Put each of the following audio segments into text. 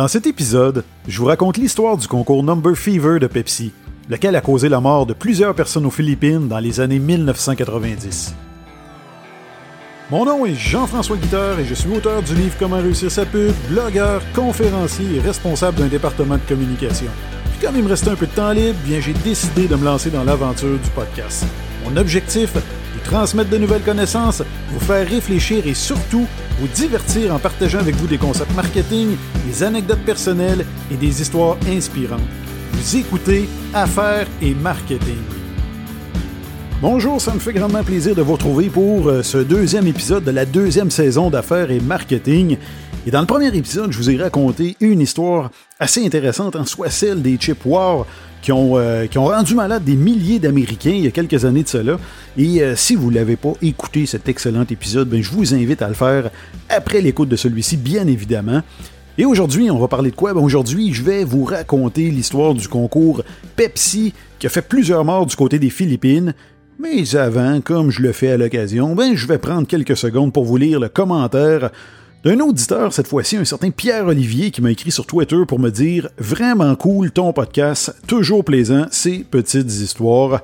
Dans cet épisode, je vous raconte l'histoire du concours Number Fever de Pepsi, lequel a causé la mort de plusieurs personnes aux Philippines dans les années 1990. Mon nom est Jean-François Guitard et je suis auteur du livre Comment réussir sa pub, blogueur, conférencier et responsable d'un département de communication. Puis comme il me restait un peu de temps libre, bien j'ai décidé de me lancer dans l'aventure du podcast. Mon objectif transmettre de nouvelles connaissances, vous faire réfléchir et surtout vous divertir en partageant avec vous des concepts marketing, des anecdotes personnelles et des histoires inspirantes. Vous écoutez Affaires et Marketing. Bonjour, ça me fait grandement plaisir de vous retrouver pour euh, ce deuxième épisode de la deuxième saison d'Affaires et Marketing. Et dans le premier épisode, je vous ai raconté une histoire assez intéressante, en soit celle des chip wars qui ont, euh, qui ont rendu malade des milliers d'Américains il y a quelques années de cela. Et euh, si vous ne l'avez pas écouté, cet excellent épisode, ben, je vous invite à le faire après l'écoute de celui-ci, bien évidemment. Et aujourd'hui, on va parler de quoi? Ben aujourd'hui, je vais vous raconter l'histoire du concours Pepsi qui a fait plusieurs morts du côté des Philippines. Mais avant, comme je le fais à l'occasion, ben je vais prendre quelques secondes pour vous lire le commentaire d'un auditeur, cette fois-ci, un certain Pierre-Olivier, qui m'a écrit sur Twitter pour me dire Vraiment cool ton podcast, toujours plaisant, ces petites histoires.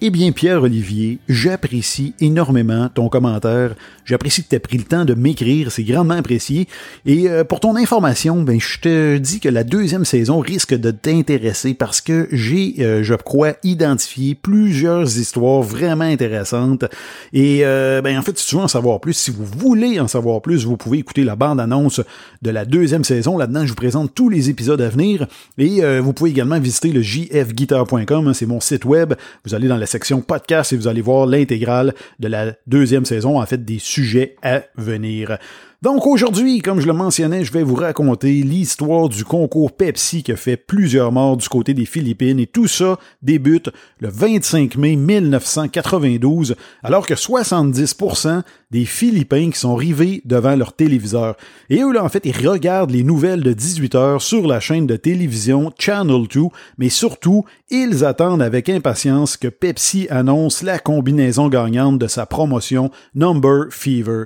Eh bien, Pierre-Olivier, j'apprécie énormément ton commentaire. J'apprécie que tu pris le temps de m'écrire, c'est grandement apprécié. Et euh, pour ton information, ben, je te dis que la deuxième saison risque de t'intéresser parce que j'ai, euh, je crois, identifié plusieurs histoires vraiment intéressantes. Et euh, ben, en fait, si tu veux en savoir plus, si vous voulez en savoir plus, vous pouvez écouter la bande-annonce de la deuxième saison. Là-dedans, je vous présente tous les épisodes à venir. Et vous pouvez également visiter le jfguitar.com, hein, c'est mon site web. Vous allez dans la section podcast et vous allez voir l'intégrale de la deuxième saison, en fait, des sujets à venir. Donc aujourd'hui, comme je le mentionnais, je vais vous raconter l'histoire du concours Pepsi qui a fait plusieurs morts du côté des Philippines et tout ça débute le 25 mai 1992 alors que 70% des Philippins qui sont rivés devant leur téléviseur. Et eux là en fait, ils regardent les nouvelles de 18 heures sur la chaîne de télévision Channel 2, mais surtout, ils attendent avec impatience que Pepsi annonce la combinaison gagnante de sa promotion Number Fever.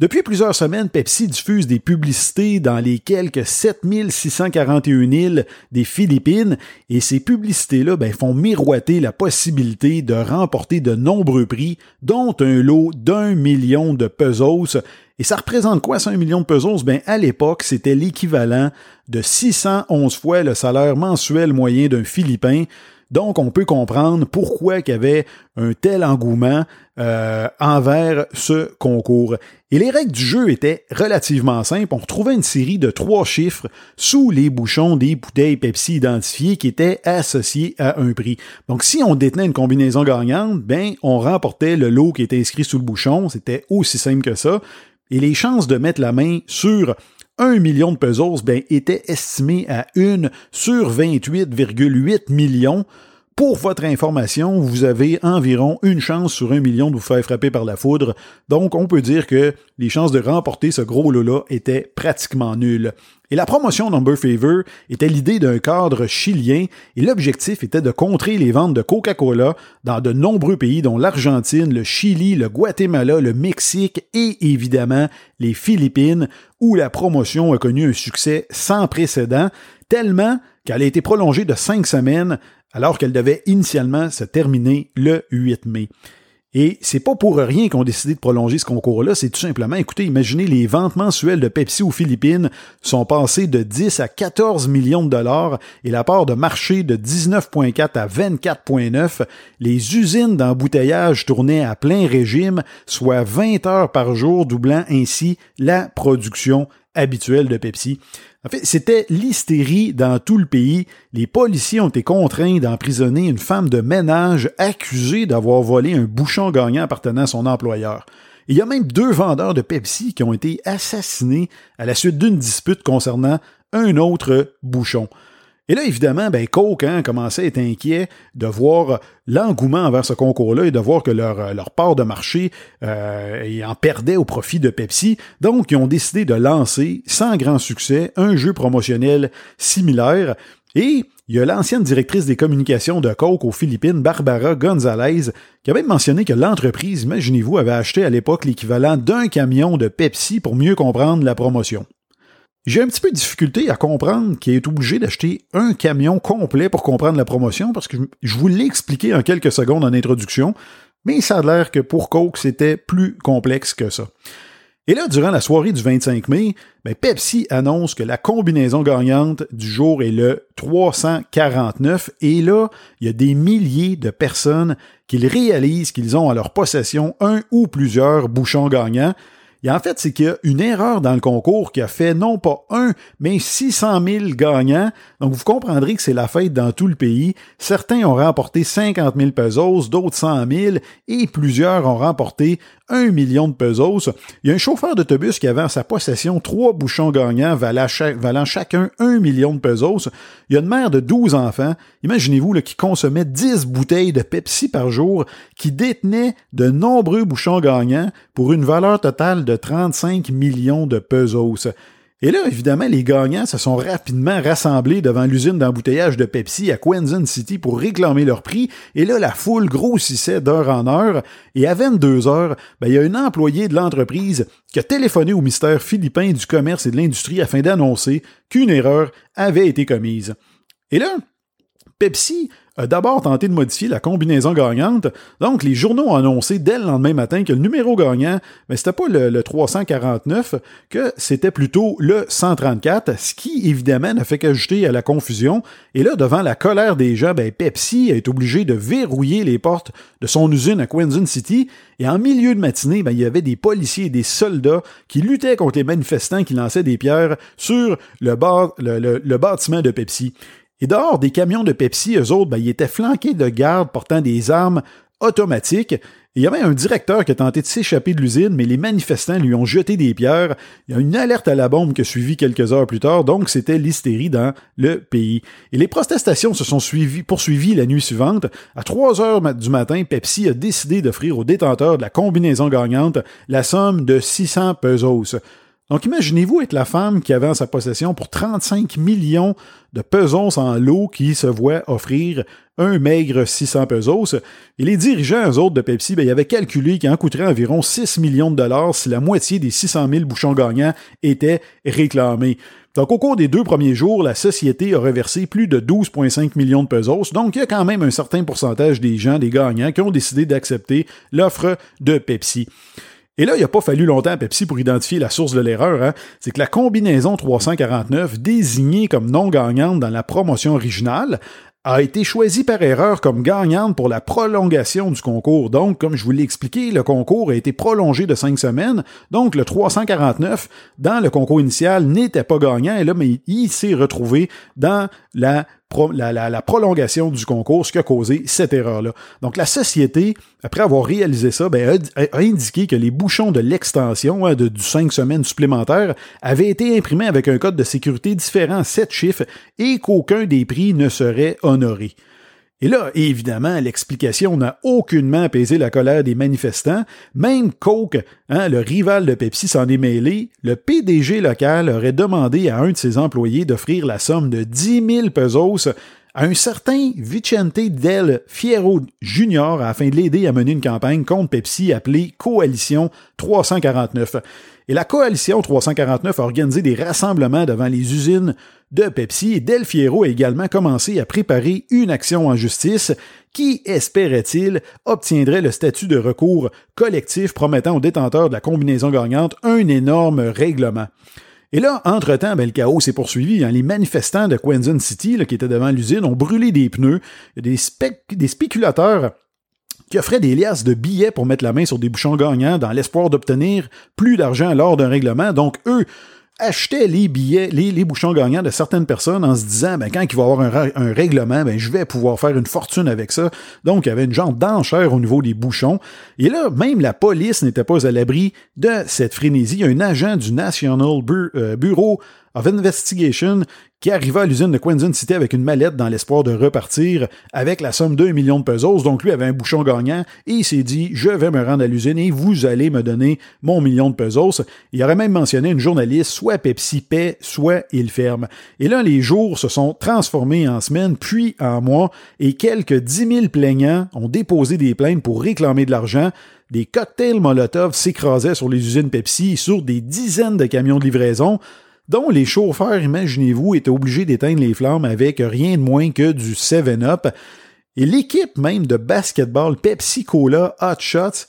Depuis plusieurs semaines, Pepsi diffuse des publicités dans les quelques 7641 îles des Philippines et ces publicités-là ben, font miroiter la possibilité de remporter de nombreux prix, dont un lot d'un million de pesos. Et ça représente quoi, ça, un million de pesos? Ben, à l'époque, c'était l'équivalent de 611 fois le salaire mensuel moyen d'un Philippin. Donc, on peut comprendre pourquoi il y avait un tel engouement euh, envers ce concours. Et les règles du jeu étaient relativement simples. On retrouvait une série de trois chiffres sous les bouchons des bouteilles Pepsi identifiées qui étaient associés à un prix. Donc, si on détenait une combinaison gagnante, ben, on remportait le lot qui était inscrit sous le bouchon. C'était aussi simple que ça. Et les chances de mettre la main sur 1 million de pesos ben, était estimé à 1 sur 28,8 millions. Pour votre information, vous avez environ une chance sur un million de vous faire frapper par la foudre. Donc, on peut dire que les chances de remporter ce gros lot-là étaient pratiquement nulles. Et la promotion Number Favor était l'idée d'un cadre chilien et l'objectif était de contrer les ventes de Coca-Cola dans de nombreux pays dont l'Argentine, le Chili, le Guatemala, le Mexique et évidemment les Philippines où la promotion a connu un succès sans précédent tellement qu'elle a été prolongée de cinq semaines alors qu'elle devait initialement se terminer le 8 mai. Et c'est pas pour rien qu'on a décidé de prolonger ce concours-là, c'est tout simplement, écoutez, imaginez, les ventes mensuelles de Pepsi aux Philippines sont passées de 10 à 14 millions de dollars et la part de marché de 19,4 à 24,9. Les usines d'embouteillage tournaient à plein régime, soit 20 heures par jour, doublant ainsi la production habituelle de Pepsi. En fait, c'était l'hystérie dans tout le pays. Les policiers ont été contraints d'emprisonner une femme de ménage accusée d'avoir volé un bouchon gagnant appartenant à son employeur. Il y a même deux vendeurs de Pepsi qui ont été assassinés à la suite d'une dispute concernant un autre bouchon. Et là, évidemment, ben, Coke hein, commençait à être inquiet de voir l'engouement envers ce concours-là et de voir que leur, euh, leur part de marché euh, en perdait au profit de Pepsi. Donc, ils ont décidé de lancer, sans grand succès, un jeu promotionnel similaire. Et il y a l'ancienne directrice des communications de Coke aux Philippines, Barbara Gonzalez, qui avait mentionné que l'entreprise, imaginez-vous, avait acheté à l'époque l'équivalent d'un camion de Pepsi pour mieux comprendre la promotion. J'ai un petit peu de difficulté à comprendre qu'il est obligé d'acheter un camion complet pour comprendre la promotion parce que je vous l'ai expliqué en quelques secondes en introduction, mais ça a l'air que pour Coke, c'était plus complexe que ça. Et là, durant la soirée du 25 mai, ben, Pepsi annonce que la combinaison gagnante du jour est le 349. Et là, il y a des milliers de personnes qui réalisent qu'ils ont à leur possession un ou plusieurs bouchons gagnants. Et en fait, c'est qu'il y a une erreur dans le concours qui a fait non pas un, mais 600 000 gagnants. Donc, vous comprendrez que c'est la fête dans tout le pays. Certains ont remporté 50 000 pesos, d'autres 100 000, et plusieurs ont remporté 1 million de pesos. Il y a un chauffeur d'autobus qui avait en sa possession trois bouchons gagnants valant, chacun 1 million de pesos. Il y a une mère de 12 enfants, imaginez-vous, qui consommait 10 bouteilles de Pepsi par jour, qui détenait de nombreux bouchons gagnants pour une valeur totale de 35 millions de pesos. Et là, évidemment, les gagnants se sont rapidement rassemblés devant l'usine d'embouteillage de Pepsi à Quezon City pour réclamer leur prix. Et là, la foule grossissait d'heure en heure. Et à 22 heures, ben, il y a un employé de l'entreprise qui a téléphoné au ministère philippin du commerce et de l'industrie afin d'annoncer qu'une erreur avait été commise. Et là, Pepsi a d'abord tenté de modifier la combinaison gagnante. Donc, les journaux ont annoncé dès le lendemain matin que le numéro gagnant, mais c'était pas le, 349, que c'était plutôt le 134, ce qui, évidemment, n'a fait qu'ajouter à la confusion. Et là, devant la colère des gens, ben, Pepsi a été obligé de verrouiller les portes de son usine à Quezon City. Et en milieu de matinée, ben, il y avait des policiers et des soldats qui luttaient contre les manifestants qui lançaient des pierres sur le bâtiment de Pepsi. Et dehors des camions de Pepsi, eux autres, ben, ils étaient flanqués de gardes portant des armes automatiques. il y avait un directeur qui a tenté de s'échapper de l'usine, mais les manifestants lui ont jeté des pierres. Il y a une alerte à la bombe qui a suivi quelques heures plus tard, donc c'était l'hystérie dans le pays. Et les protestations se sont suivies, poursuivies la nuit suivante. À 3 heures du matin, Pepsi a décidé d'offrir aux détenteurs de la combinaison gagnante la somme de 600 pesos. Donc imaginez-vous être la femme qui avait en sa possession pour 35 millions de pesos en lot qui se voit offrir un maigre 600 pesos. Et les dirigeants, autres, de Pepsi, ben, ils avaient calculé qu'il en coûterait environ 6 millions de dollars si la moitié des 600 000 bouchons gagnants étaient réclamés. Donc, au cours des deux premiers jours, la société a reversé plus de 12,5 millions de pesos. Donc, il y a quand même un certain pourcentage des gens, des gagnants, qui ont décidé d'accepter l'offre de Pepsi. Et là, il n'a pas fallu longtemps à Pepsi pour identifier la source de l'erreur. Hein. C'est que la combinaison 349, désignée comme non gagnante dans la promotion originale, a été choisie par erreur comme gagnante pour la prolongation du concours. Donc, comme je vous l'ai expliqué, le concours a été prolongé de cinq semaines. Donc, le 349, dans le concours initial, n'était pas gagnant. Et là, mais il s'est retrouvé dans la la, prolongation du concours, ce qui a causé cette erreur-là. Donc la société, après avoir réalisé ça, ben, a, indiqué que les bouchons de l'extension hein, du 5 semaines supplémentaires avaient été imprimés avec un code de sécurité différent, 7 chiffres, et qu'aucun des prix ne serait honoré. Et là, évidemment, l'explication n'a aucunement apaisé la colère des manifestants. Même Coke, hein, le rival de Pepsi, s'en est mêlé. Le PDG local aurait demandé à un de ses employés d'offrir la somme de 10 000 pesos à un certain Vicente Del Fierro Jr. afin de l'aider à mener une campagne contre Pepsi appelée Coalition 349. Et la Coalition 349 a organisé des rassemblements devant les usines de Pepsi Del Fiero a également commencé à préparer une action en justice qui, espérait-il, obtiendrait le statut de recours collectif promettant aux détenteurs de la combinaison gagnante un énorme règlement? Et là, entre-temps, ben, le chaos s'est poursuivi. Hein. Les manifestants de Quezon City, qui étaient devant l'usine, ont brûlé des pneus. des spéculateurs qui offraient des liasses de billets pour mettre la main sur des bouchons gagnants dans l'espoir d'obtenir plus d'argent lors d'un règlement. Donc, eux achetait les billets, les, bouchons gagnants de certaines personnes en se disant, ben, quand il va y avoir un, règlement, ben, je vais pouvoir faire une fortune avec ça. Donc, il y avait une genre d'enchère au niveau des bouchons. Et là, même la police n'était pas à l'abri de cette frénésie. Un agent du National euh, Bureau of Investigation qui arriva à l'usine de Quentin City avec une mallette dans l'espoir de repartir avec la somme d'un million de pesos. Donc lui avait un bouchon gagnant et il s'est dit je vais me rendre à l'usine et vous allez me donner mon million de pesos. Il aurait même mentionné une journaliste, soit Pepsi paie, soit il ferme. Et là, les jours se sont transformés en semaines, puis en mois, et quelques 10 000 plaignants ont déposé des plaintes pour réclamer de l'argent des cocktails Molotov s'écrasaient sur les usines Pepsi, sur des dizaines de camions de livraison, dont les chauffeurs, imaginez-vous, étaient obligés d'éteindre les flammes avec rien de moins que du 7-Up. Et l'équipe même de basketball Pepsi Cola Hot Shots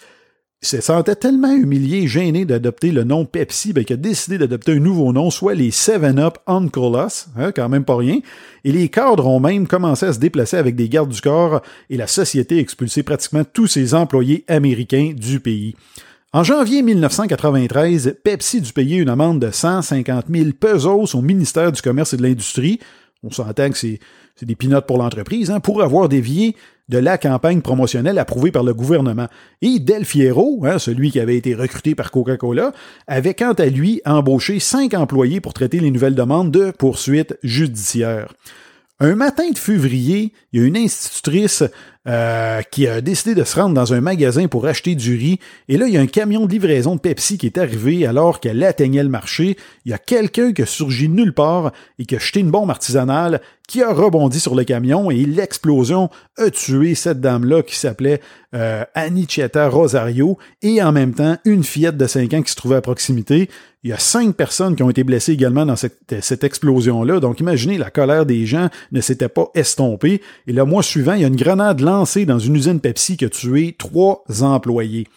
se sentait tellement humilié, gêné d'adopter le nom Pepsi, ben, a décidé d'adopter un nouveau nom, soit les 7-Up Uncle Us, hein, quand même pas rien. Et les cadres ont même commencé à se déplacer avec des gardes du corps et la société a expulsé pratiquement tous ses employés américains du pays. En janvier 1993, Pepsi dut payer une amende de 150 000 pesos au ministère du Commerce et de l'Industrie. On s'entend que c'est des pinottes pour l'entreprise, hein, pour avoir dévié de la campagne promotionnelle approuvée par le gouvernement. Et Del Fiero, hein, celui qui avait été recruté par Coca-Cola, avait quant à lui embauché cinq employés pour traiter les nouvelles demandes de poursuites judiciaires. Un matin de février, il y a une institutrice euh, qui a décidé de se rendre dans un magasin pour acheter du riz. Et là, il y a un camion de livraison de Pepsi qui est arrivé alors qu'elle atteignait le marché. Il y a quelqu'un qui a surgi nulle part et qui a jeté une bombe artisanale qui a rebondi sur le camion et l'explosion a tué cette dame-là qui s'appelait euh, Anicheta Rosario et en même temps une fillette de 5 ans qui se trouvait à proximité. Il y a cinq personnes qui ont été blessées également dans cette, cette explosion-là. Donc imaginez, la colère des gens ne s'était pas estompée. Et le mois suivant, il y a une grenade lancée dans une usine Pepsi qui a tué trois employés.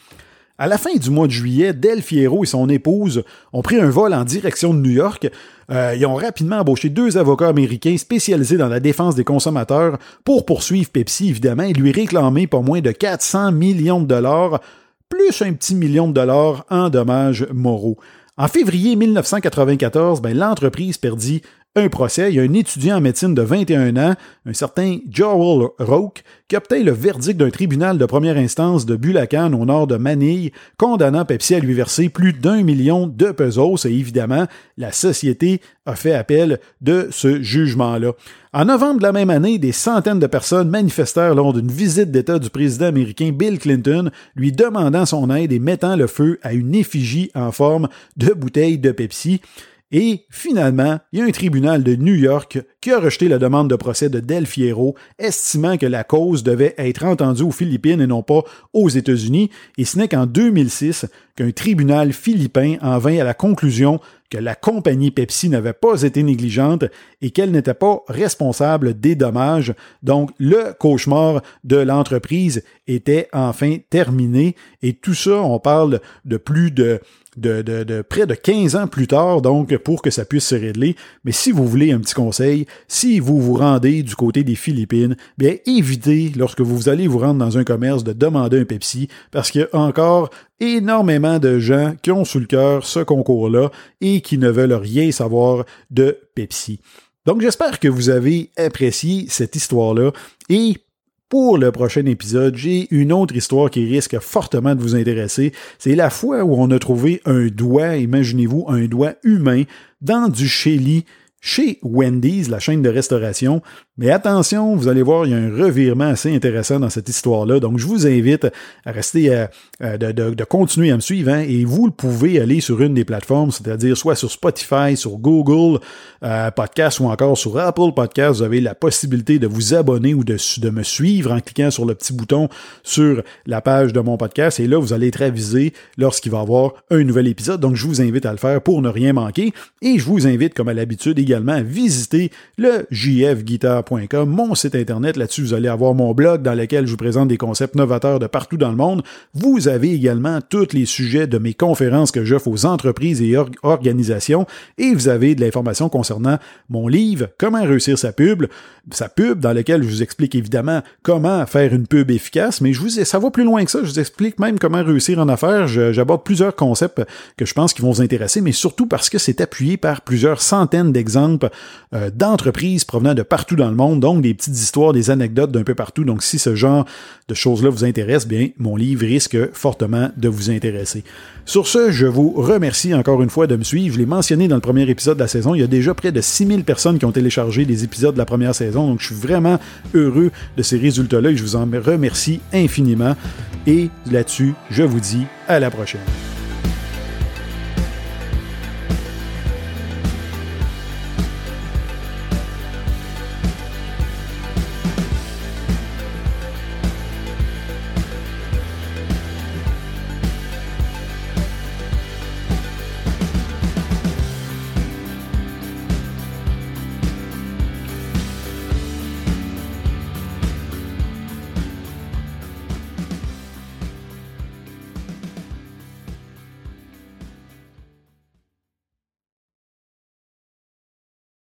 À la fin du mois de juillet, Del Fiero et son épouse ont pris un vol en direction de New York. Euh, ils ont rapidement embauché deux avocats américains spécialisés dans la défense des consommateurs pour poursuivre Pepsi, évidemment, et lui réclamer pas moins de 400 millions de dollars, plus un petit million de dollars en dommages moraux. En février 1994, ben, l'entreprise perdit un procès. Il y a un étudiant en médecine de 21 ans, un certain Joel Roque, qui obtint le verdict d'un tribunal de première instance de Bulacan au nord de Manille, condamnant Pepsi à lui verser plus d'un million de pesos. Et évidemment, la société a fait appel de ce jugement-là. En novembre de la même année, des centaines de personnes manifestèrent lors d'une visite d'État du président américain Bill Clinton, lui demandant son aide et mettant le feu à une effigie en forme de bouteille de Pepsi. Et finalement, il y a un tribunal de New York qui a rejeté la demande de procès de Del Fiero, estimant que la cause devait être entendue aux Philippines et non pas aux États-Unis. Et ce n'est qu'en 2006 qu'un tribunal philippin en vint à la conclusion que la compagnie Pepsi n'avait pas été négligente et qu'elle n'était pas responsable des dommages. Donc, le cauchemar de l'entreprise était enfin terminé. Et tout ça, on parle de plus de de, près de 15 ans plus tard, donc pour que ça puisse se régler. Mais si vous voulez un petit conseil, si vous vous rendez du côté des Philippines, bien évitez, lorsque vous allez vous rendre dans un commerce, de demander un Pepsi, parce qu'il y a encore énormément de gens qui ont sous le cœur ce concours-là et qui ne veulent rien savoir de Pepsi. Donc j'espère que vous avez apprécié cette histoire-là et pour le prochain épisode, j'ai une autre histoire qui risque fortement de vous intéresser. C'est la fois où on a trouvé un doigt, imaginez-vous, un doigt humain dans du chéli chez Wendy's, la chaîne de restauration. Mais attention, vous allez voir, il y a un revirement assez intéressant dans cette histoire-là. Donc, je vous invite à rester, euh, euh, de, continuer à me suivre. Hein, et vous le pouvez aller sur une des plateformes, c'est-à-dire soit sur Spotify, sur Google euh, Podcast ou encore sur Apple Podcast. Vous avez la possibilité de vous abonner ou de, de me suivre en cliquant sur le petit bouton sur la page de mon podcast. Et là, vous allez être avisé lorsqu'il va y avoir un nouvel épisode. Donc, je vous invite à le faire pour ne rien manquer. Et je vous invite, comme à l'habitude, également à visiter le mon site internet. Là-dessus, vous allez avoir mon blog dans lequel je vous présente des concepts novateurs de partout dans le monde. Vous avez également tous les sujets de mes conférences que j'offre aux entreprises et organisations et vous avez de l'information concernant mon livre Comment réussir sa pub, sa pub dans lequel je vous explique évidemment comment faire une pub efficace, mais je vous ça va plus loin que ça. Je vous explique même comment réussir en affaires. J'aborde plusieurs concepts que je pense qui vont vous intéresser, mais surtout parce que c'est appuyé par plusieurs centaines d'exemples euh, d'entreprises provenant de partout dans monde, donc des petites histoires, des anecdotes d'un peu partout. Donc si ce genre de choses-là vous intéresse, bien, mon livre risque fortement de vous intéresser. Sur ce, je vous remercie encore une fois de me suivre. Je l'ai mentionné dans le premier épisode de la saison. Il y a déjà près de 6000 personnes qui ont téléchargé les épisodes de la première saison. Donc, je suis vraiment heureux de ces résultats-là et je vous en remercie infiniment. Et là-dessus, je vous dis à la prochaine.